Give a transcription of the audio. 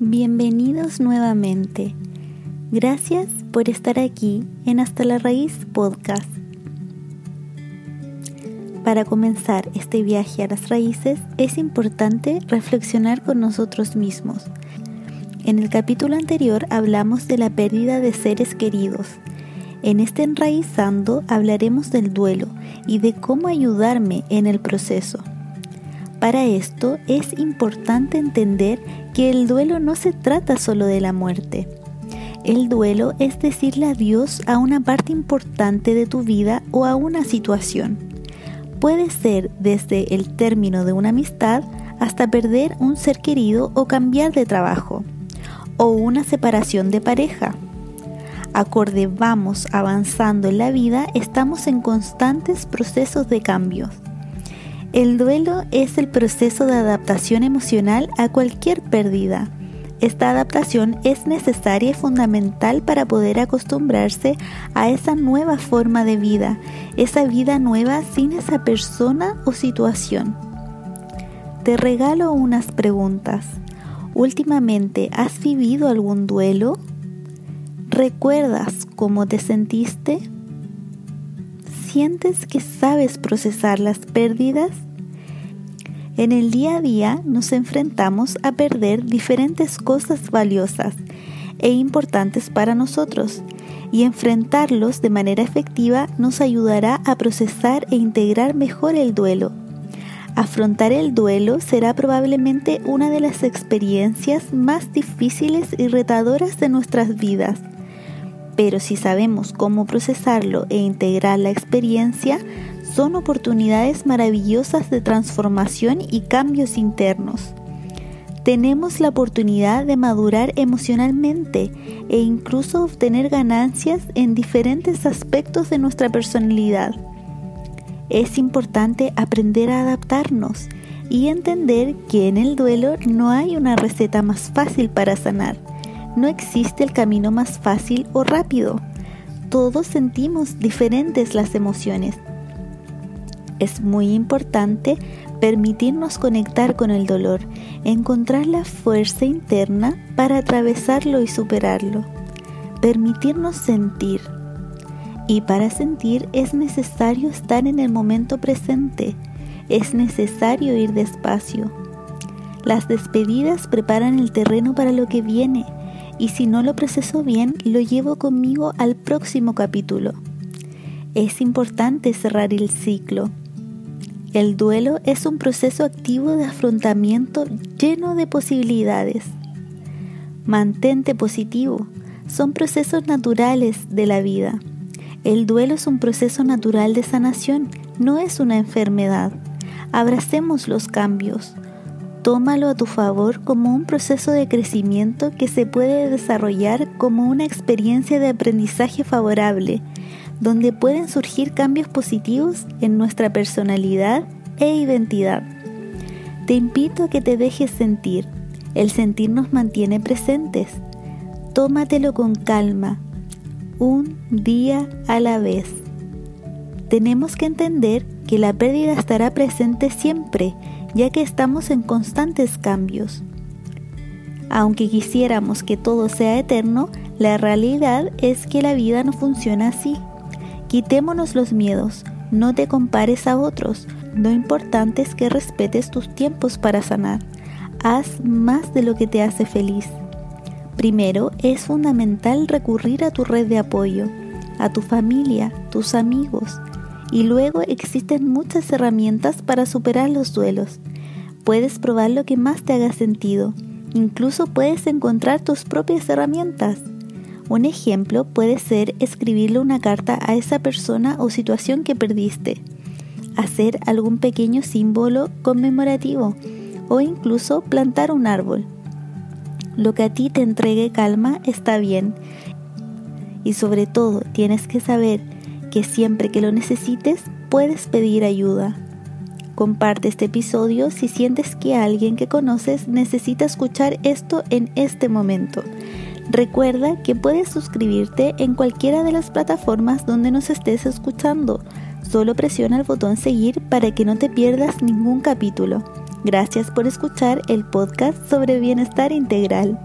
Bienvenidos nuevamente. Gracias por estar aquí en Hasta la Raíz Podcast. Para comenzar este viaje a las raíces es importante reflexionar con nosotros mismos. En el capítulo anterior hablamos de la pérdida de seres queridos. En este enraizando hablaremos del duelo y de cómo ayudarme en el proceso. Para esto es importante entender que el duelo no se trata solo de la muerte. El duelo es decirle adiós a una parte importante de tu vida o a una situación. Puede ser desde el término de una amistad hasta perder un ser querido o cambiar de trabajo, o una separación de pareja. Acorde vamos avanzando en la vida, estamos en constantes procesos de cambios el duelo es el proceso de adaptación emocional a cualquier pérdida. Esta adaptación es necesaria y fundamental para poder acostumbrarse a esa nueva forma de vida, esa vida nueva sin esa persona o situación. Te regalo unas preguntas. ¿Últimamente has vivido algún duelo? ¿Recuerdas cómo te sentiste? ¿Sientes que sabes procesar las pérdidas? En el día a día nos enfrentamos a perder diferentes cosas valiosas e importantes para nosotros y enfrentarlos de manera efectiva nos ayudará a procesar e integrar mejor el duelo. Afrontar el duelo será probablemente una de las experiencias más difíciles y retadoras de nuestras vidas pero si sabemos cómo procesarlo e integrar la experiencia, son oportunidades maravillosas de transformación y cambios internos. Tenemos la oportunidad de madurar emocionalmente e incluso obtener ganancias en diferentes aspectos de nuestra personalidad. Es importante aprender a adaptarnos y entender que en el duelo no hay una receta más fácil para sanar no existe el camino más fácil o rápido. Todos sentimos diferentes las emociones. Es muy importante permitirnos conectar con el dolor, encontrar la fuerza interna para atravesarlo y superarlo, permitirnos sentir. Y para sentir es necesario estar en el momento presente, es necesario ir despacio. Las despedidas preparan el terreno para lo que viene y si no lo proceso bien, lo llevo conmigo al próximo capítulo. Es importante cerrar el ciclo. El duelo es un proceso activo de afrontamiento lleno de posibilidades. Mantente positivo. Son procesos naturales de la vida. El duelo es un proceso natural de sanación, no es una enfermedad. Abracemos los cambios tómalo a tu favor como un proceso de crecimiento que se puede desarrollar como una experiencia de aprendizaje favorable, donde pueden surgir cambios positivos en nuestra personalidad e identidad. Te invito a que te dejes sentir. El sentir nos mantiene presentes. Tómatelo con calma, un día a la vez. Tenemos que entender que la pérdida estará presente siempre ya que estamos en constantes cambios. Aunque quisiéramos que todo sea eterno, la realidad es que la vida no funciona así. Quitémonos los miedos, no te compares a otros, lo importante es que respetes tus tiempos para sanar. Haz más de lo que te hace feliz. Primero, es fundamental recurrir a tu red de apoyo, a tu familia, tus amigos, y luego existen muchas herramientas para superar los duelos. Puedes probar lo que más te haga sentido. Incluso puedes encontrar tus propias herramientas. Un ejemplo puede ser escribirle una carta a esa persona o situación que perdiste, hacer algún pequeño símbolo conmemorativo o incluso plantar un árbol. Lo que a ti te entregue calma está bien y sobre todo tienes que saber que siempre que lo necesites puedes pedir ayuda. Comparte este episodio si sientes que alguien que conoces necesita escuchar esto en este momento. Recuerda que puedes suscribirte en cualquiera de las plataformas donde nos estés escuchando. Solo presiona el botón seguir para que no te pierdas ningún capítulo. Gracias por escuchar el podcast sobre bienestar integral.